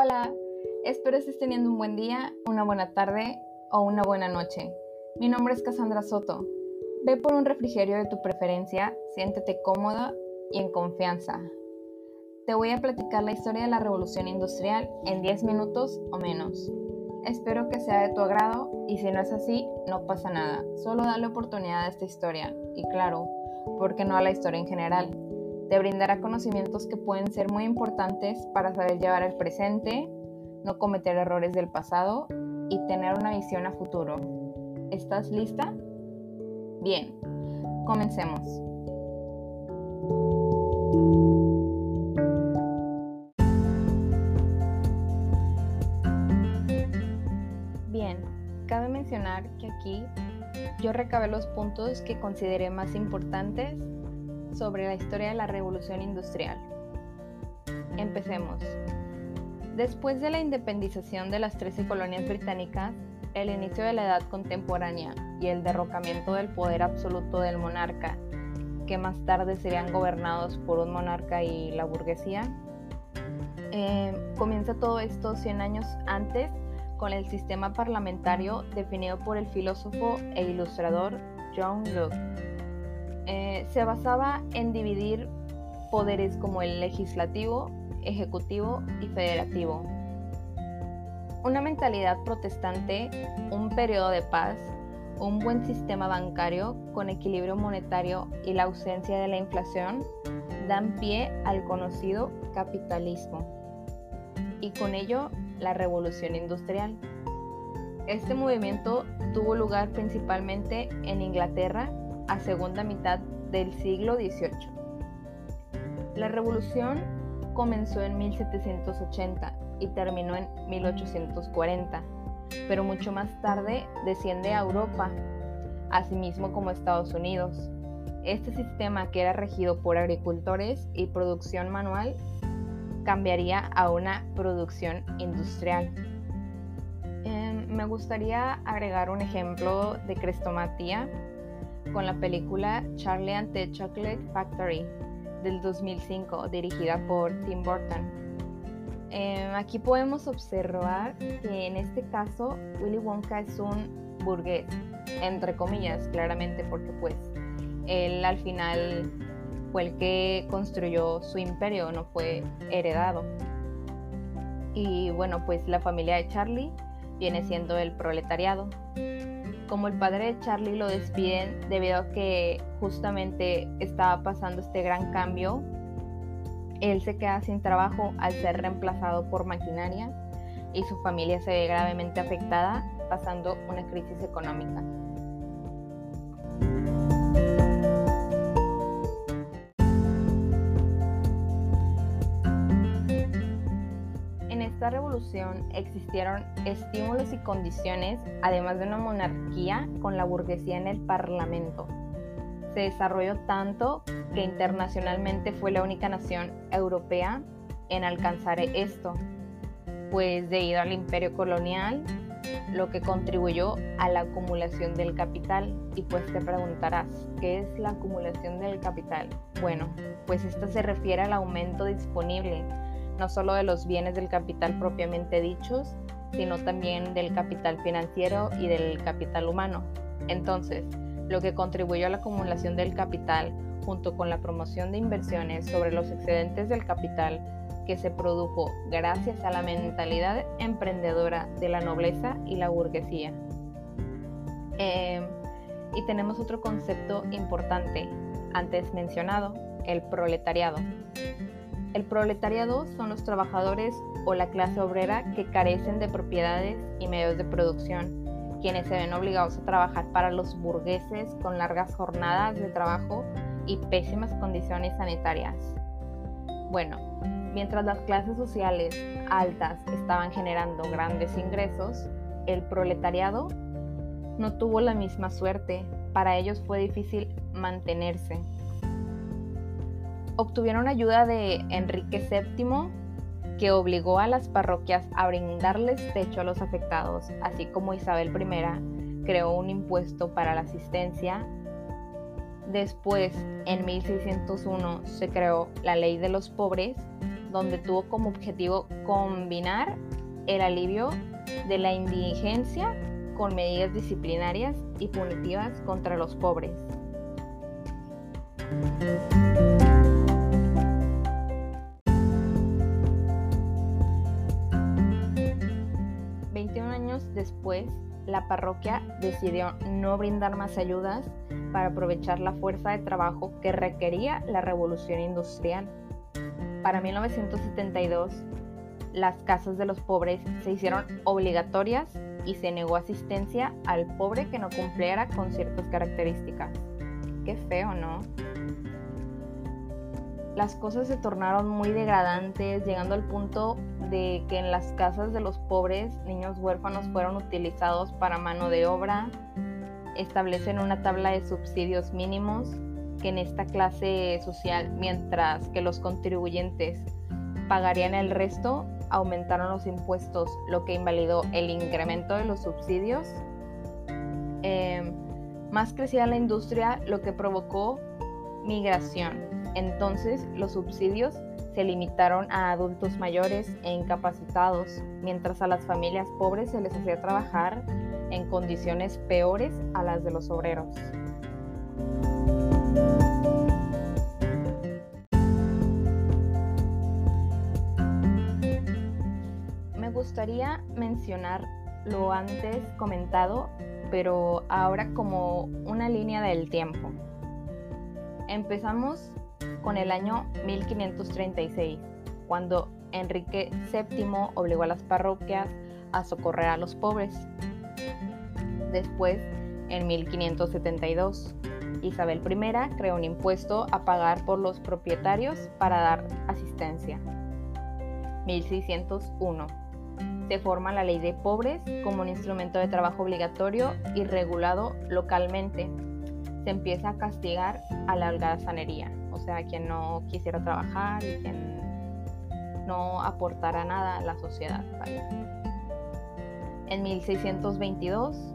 Hola, espero estés teniendo un buen día, una buena tarde o una buena noche. Mi nombre es Cassandra Soto. Ve por un refrigerio de tu preferencia, siéntete cómoda y en confianza. Te voy a platicar la historia de la revolución industrial en 10 minutos o menos. Espero que sea de tu agrado y si no es así, no pasa nada. Solo dale oportunidad a esta historia y claro, ¿por qué no a la historia en general? Te brindará conocimientos que pueden ser muy importantes para saber llevar el presente, no cometer errores del pasado y tener una visión a futuro. ¿Estás lista? Bien, comencemos. Bien, cabe mencionar que aquí yo recabé los puntos que consideré más importantes sobre la historia de la revolución industrial. Empecemos. Después de la independización de las 13 colonias británicas, el inicio de la edad contemporánea y el derrocamiento del poder absoluto del monarca, que más tarde serían gobernados por un monarca y la burguesía, eh, comienza todo esto 100 años antes con el sistema parlamentario definido por el filósofo e ilustrador John Locke eh, se basaba en dividir poderes como el legislativo, ejecutivo y federativo. Una mentalidad protestante, un periodo de paz, un buen sistema bancario con equilibrio monetario y la ausencia de la inflación dan pie al conocido capitalismo y con ello la revolución industrial. Este movimiento tuvo lugar principalmente en Inglaterra a segunda mitad del siglo XVIII. La revolución comenzó en 1780 y terminó en 1840, pero mucho más tarde desciende a Europa, asimismo como Estados Unidos. Este sistema que era regido por agricultores y producción manual cambiaría a una producción industrial. Em, me gustaría agregar un ejemplo de crestomatía con la película Charlie and the Chocolate Factory del 2005, dirigida por Tim Burton. Em, aquí podemos observar que en este caso Willy Wonka es un burgués, entre comillas, claramente, porque pues él al final fue el que construyó su imperio, no fue heredado. Y bueno, pues la familia de Charlie viene siendo el proletariado como el padre de Charlie lo despiden debido a que justamente estaba pasando este gran cambio, él se queda sin trabajo al ser reemplazado por maquinaria y su familia se ve gravemente afectada pasando una crisis económica. Revolución existieron estímulos y condiciones, además de una monarquía con la burguesía en el Parlamento. Se desarrolló tanto que internacionalmente fue la única nación europea en alcanzar esto, pues debido al imperio colonial, lo que contribuyó a la acumulación del capital. Y pues te preguntarás, ¿qué es la acumulación del capital? Bueno, pues esto se refiere al aumento disponible no solo de los bienes del capital propiamente dichos, sino también del capital financiero y del capital humano. Entonces, lo que contribuyó a la acumulación del capital junto con la promoción de inversiones sobre los excedentes del capital que se produjo gracias a la mentalidad emprendedora de la nobleza y la burguesía. Em, y tenemos otro concepto importante, antes mencionado, el proletariado. El proletariado son los trabajadores o la clase obrera que carecen de propiedades y medios de producción, quienes se ven obligados a trabajar para los burgueses con largas jornadas de trabajo y pésimas condiciones sanitarias. Bueno, mientras las clases sociales altas estaban generando grandes ingresos, el proletariado no tuvo la misma suerte. Para ellos fue difícil mantenerse obtuvieron ayuda de Enrique VII, que obligó a las parroquias a brindarles techo a los afectados, así como Isabel I creó un impuesto para la asistencia. Después, en 1601, se creó la ley de los pobres donde tuvo como objetivo combinar el alivio de la indigencia con medidas disciplinarias y punitivas contra los pobres. La parroquia decidió no brindar más ayudas para aprovechar la fuerza de trabajo que requería la revolución industrial. Para 1972, las casas de los pobres se hicieron obligatorias y se negó asistencia al pobre que no cumpliera con ciertas características. Qué feo, ¿no? Las cosas se tornaron muy degradantes, llegando al punto de que en las casas de los pobres niños huérfanos fueron utilizados para mano de obra, establecen una tabla de subsidios mínimos que en esta clase social, mientras que los contribuyentes pagarían el resto, aumentaron los impuestos, lo que invalidó el incremento de los subsidios. Em, más crecía la industria, lo que provocó migración. Entonces los subsidios se limitaron a adultos mayores e incapacitados, mientras a las familias pobres se les hacía trabajar en condiciones peores a las de los obreros. Me gustaría mencionar lo antes comentado, pero ahora como una línea del tiempo. Empezamos con el año 1536, cuando Enrique VII obligó a las parroquias a socorrer a los pobres. Después, en 1572, Isabel I creó un impuesto a pagar por los propietarios para dar asistencia. 1601. Se forma la ley de pobres como un instrumento de trabajo obligatorio y regulado localmente. Se empieza a castigar a la holgazanería o sea, quien no quisiera trabajar y quien no aportara nada a la sociedad. En 1622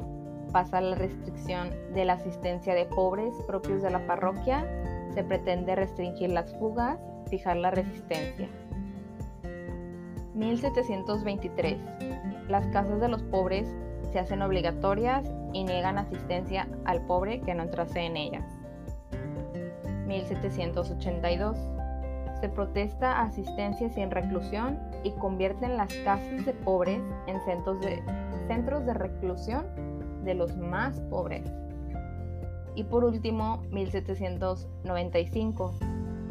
pasa la restricción de la asistencia de pobres propios de la parroquia, se pretende restringir las fugas, fijar la resistencia. 1723. Las casas de los pobres se hacen obligatorias y niegan asistencia al pobre que no entrase en ellas. 1782. Se protesta asistencia sin reclusión y convierten las casas de pobres en centros de, centros de reclusión de los más pobres. Y por último, 1795.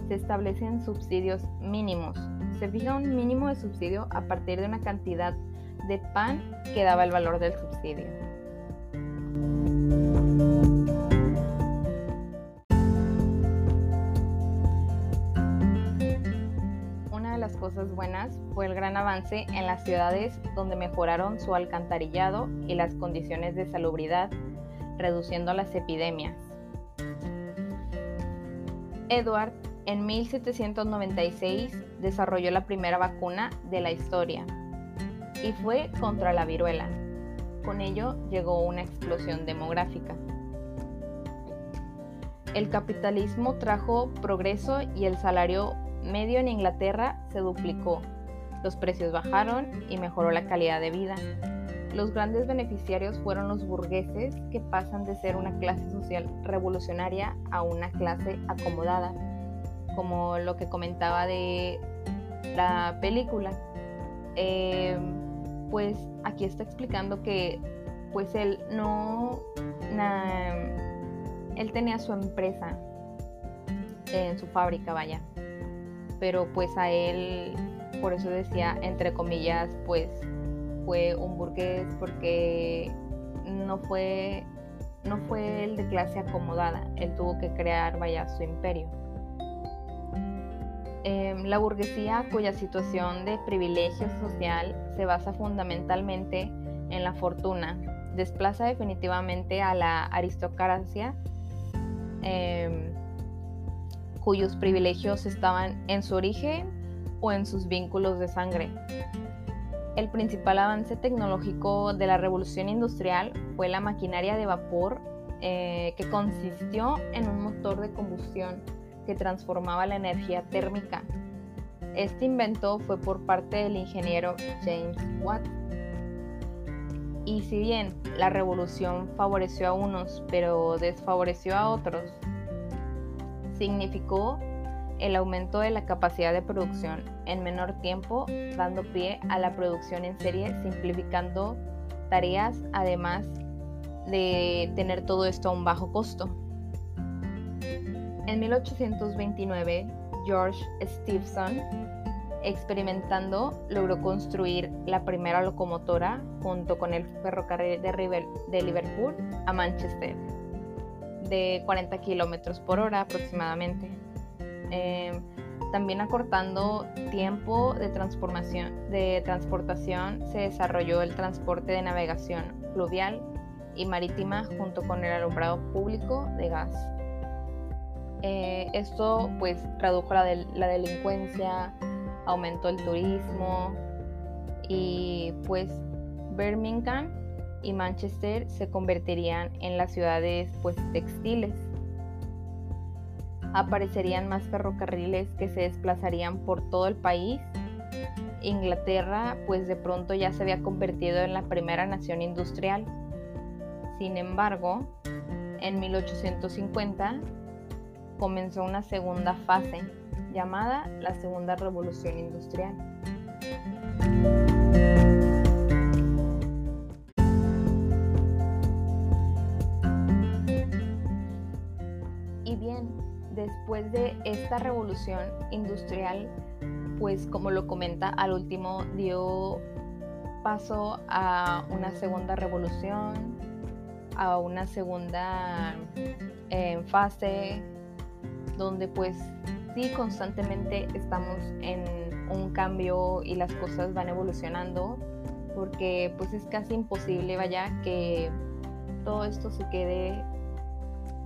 Se establecen subsidios mínimos. Se fija un mínimo de subsidio a partir de una cantidad de pan que daba el valor del subsidio. Buenas fue el gran avance en las ciudades donde mejoraron su alcantarillado y las condiciones de salubridad, reduciendo las epidemias. Edward en 1796 desarrolló la primera vacuna de la historia y fue contra la viruela. Con ello llegó una explosión demográfica. El capitalismo trajo progreso y el salario medio en Inglaterra se duplicó, los precios bajaron y mejoró la calidad de vida. Los grandes beneficiarios fueron los burgueses que pasan de ser una clase social revolucionaria a una clase acomodada, como lo que comentaba de la película. Eh, pues aquí está explicando que pues él no, él tenía su empresa en su fábrica, vaya, pero pues a él, por eso decía, entre comillas, pues fue un burgués porque no fue, no fue el de clase acomodada, él tuvo que crear, vaya, su imperio. Em, la burguesía, cuya situación de privilegio social se basa fundamentalmente en la fortuna, desplaza definitivamente a la aristocracia. Em, cuyos privilegios estaban en su origen o en sus vínculos de sangre. El principal avance tecnológico de la revolución industrial fue la maquinaria de vapor eh, que consistió en un motor de combustión que transformaba la energía térmica Este invento fue por parte del ingeniero James Watt. Y si bien la revolución favoreció a unos pero desfavoreció a otros, significó el aumento de la capacidad de producción en menor tiempo, dando pie a la producción en serie, simplificando tareas, además de tener todo esto a un bajo costo. En 1829, George Stephenson, experimentando, logró construir la primera locomotora junto con el ferrocarril de Liverpool a Manchester, de 40 kilómetros por hora aproximadamente. Em, también acortando tiempo de, transformación, de transportación, se desarrolló el transporte de navegación fluvial y marítima junto con el alumbrado público de gas. Eh, esto pues redujo la, la delincuencia, aumentó el turismo y pues Birmingham y Manchester se convertirían en las ciudades pues textiles. Aparecerían más ferrocarriles que se desplazarían por todo el país. Inglaterra pues de pronto ya se había convertido en la primera nación industrial. Sin embargo, en 1850 comenzó una segunda fase llamada la Segunda Revolución Industrial. Después de esta revolución industrial, pues como lo comenta al último, dio paso a una segunda revolución, a una segunda eh, fase donde pues sí constantemente estamos en un cambio y las cosas van evolucionando porque pues es casi imposible vaya que todo esto se quede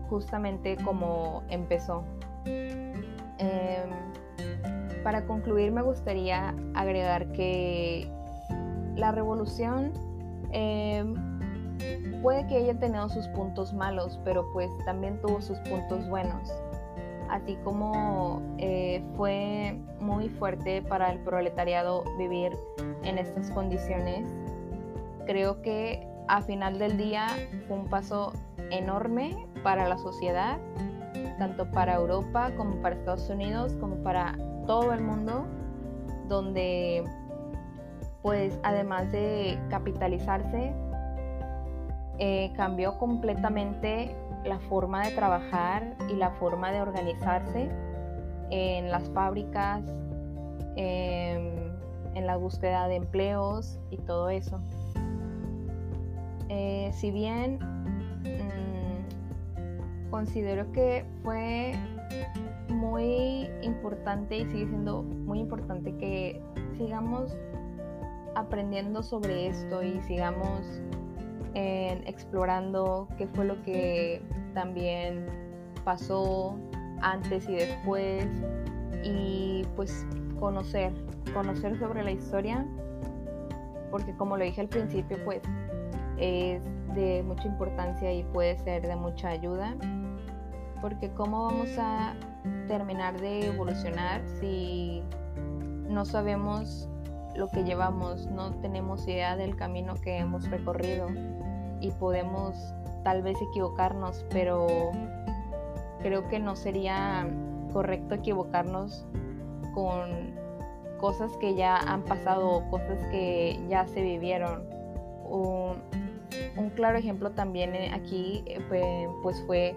justamente como empezó. Em, para concluir me gustaría agregar que la revolución em, puede que haya tenido sus puntos malos, pero pues también tuvo sus puntos buenos así como eh, fue muy fuerte para el proletariado vivir en estas condiciones, creo que a final del día fue un paso enorme para la sociedad, tanto para Europa como para Estados Unidos, como para todo el mundo, donde pues además de capitalizarse, eh, cambió completamente la forma de trabajar y la forma de organizarse en las fábricas, em, en la búsqueda de empleos y todo eso. Eh, si bien mm, considero que fue muy importante y sigue siendo muy importante que sigamos aprendiendo sobre esto y sigamos explorando qué fue lo que también pasó antes y después. Y pues conocer, conocer sobre la historia porque como lo dije al principio pues es de mucha importancia y puede ser de mucha ayuda porque cómo vamos a terminar de evolucionar si no sabemos lo que llevamos, no tenemos idea del camino que hemos recorrido y podemos tal vez equivocarnos, pero creo que no sería correcto equivocarnos con cosas que ya han pasado, cosas que ya se vivieron. Un, claro ejemplo también aquí eh, pues fue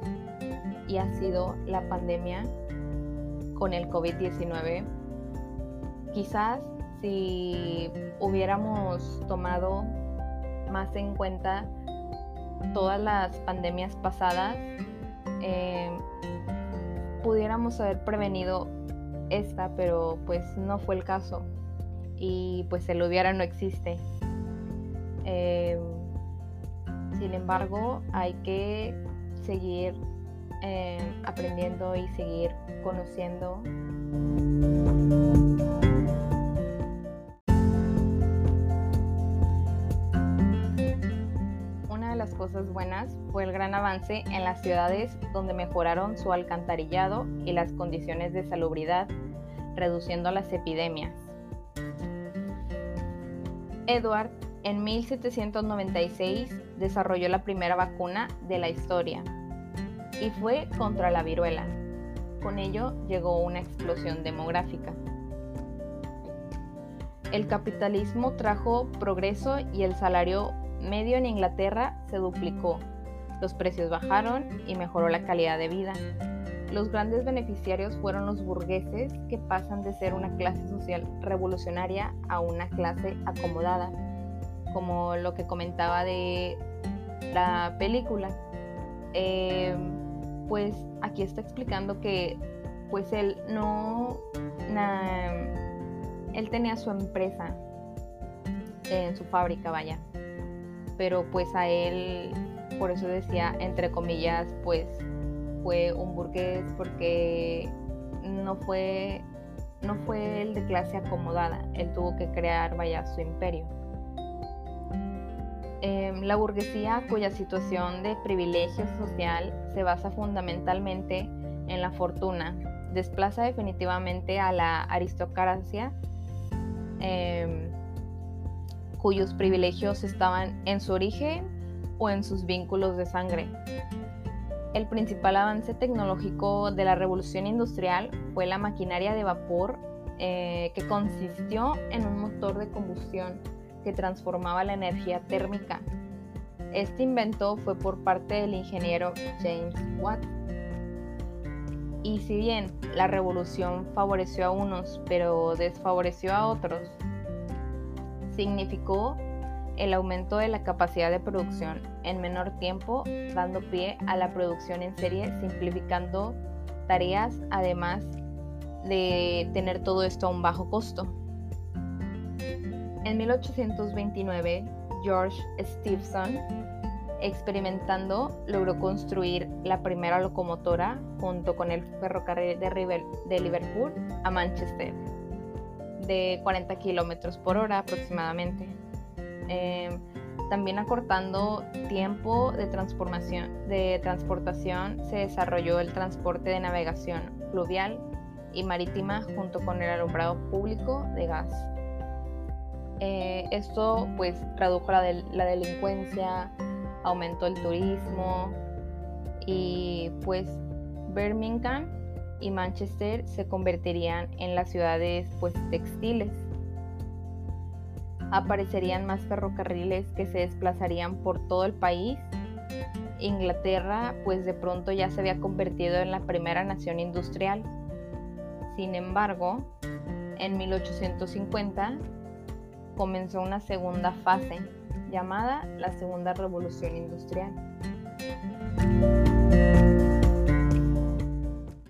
y ha sido la pandemia con el COVID-19. Quizás si hubiéramos tomado más en cuenta todas las pandemias pasadas, eh, pudiéramos haber prevenido esta, pero pues no fue el caso. Y pues el hubiera no existe. Eh, sin embargo, hay que seguir eh, aprendiendo y seguir conociendo. cosas buenas fue el gran avance en las ciudades donde mejoraron su alcantarillado y las condiciones de salubridad, reduciendo las epidemias. Edward en 1796 desarrolló la primera vacuna de la historia y fue contra la viruela. Con ello llegó una explosión demográfica. El capitalismo trajo progreso y el salario medio en Inglaterra se duplicó. Los precios bajaron y mejoró la calidad de vida. Los grandes beneficiarios fueron los burgueses que pasan de ser una clase social revolucionaria a una clase acomodada, como lo que comentaba de la película. Eh, pues aquí está explicando que pues él no él tenía su empresa en su fábrica vaya pero pues a él por eso decía entre comillas pues fue un burgués porque no fue no fue el de clase acomodada él tuvo que crear vaya su imperio Em, la burguesía, cuya situación de privilegio social se basa fundamentalmente en la fortuna, desplaza definitivamente a la aristocracia, em, cuyos privilegios estaban en su origen o en sus vínculos de sangre. El principal avance tecnológico de la revolución industrial fue la maquinaria de vapor eh, que consistió en un motor de combustión que transformaba la energía térmica. Este invento fue por parte del ingeniero James Watt. Y si bien la revolución favoreció a unos pero desfavoreció a otros, significó el aumento de la capacidad de producción en menor tiempo, dando pie a la producción en serie, simplificando tareas, además de tener todo esto a un bajo costo. En 1829, George Stephenson, experimentando, logró construir la primera locomotora junto con el ferrocarril de, Liverpool a Manchester, de 40 kilómetros por hora aproximadamente. Em, también acortando tiempo de, transformación, de transportación, se desarrolló el transporte de navegación fluvial y marítima junto con el alumbrado público de gas. Eh, esto pues redujo la, la delincuencia, aumentó el turismo y pues Birmingham y Manchester se convertirían en las ciudades pues textiles. Aparecerían más ferrocarriles que se desplazarían por todo el país. Inglaterra pues de pronto ya se había convertido en la primera nación industrial. Sin embargo, en 1850 comenzó una segunda fase llamada la Segunda Revolución Industrial.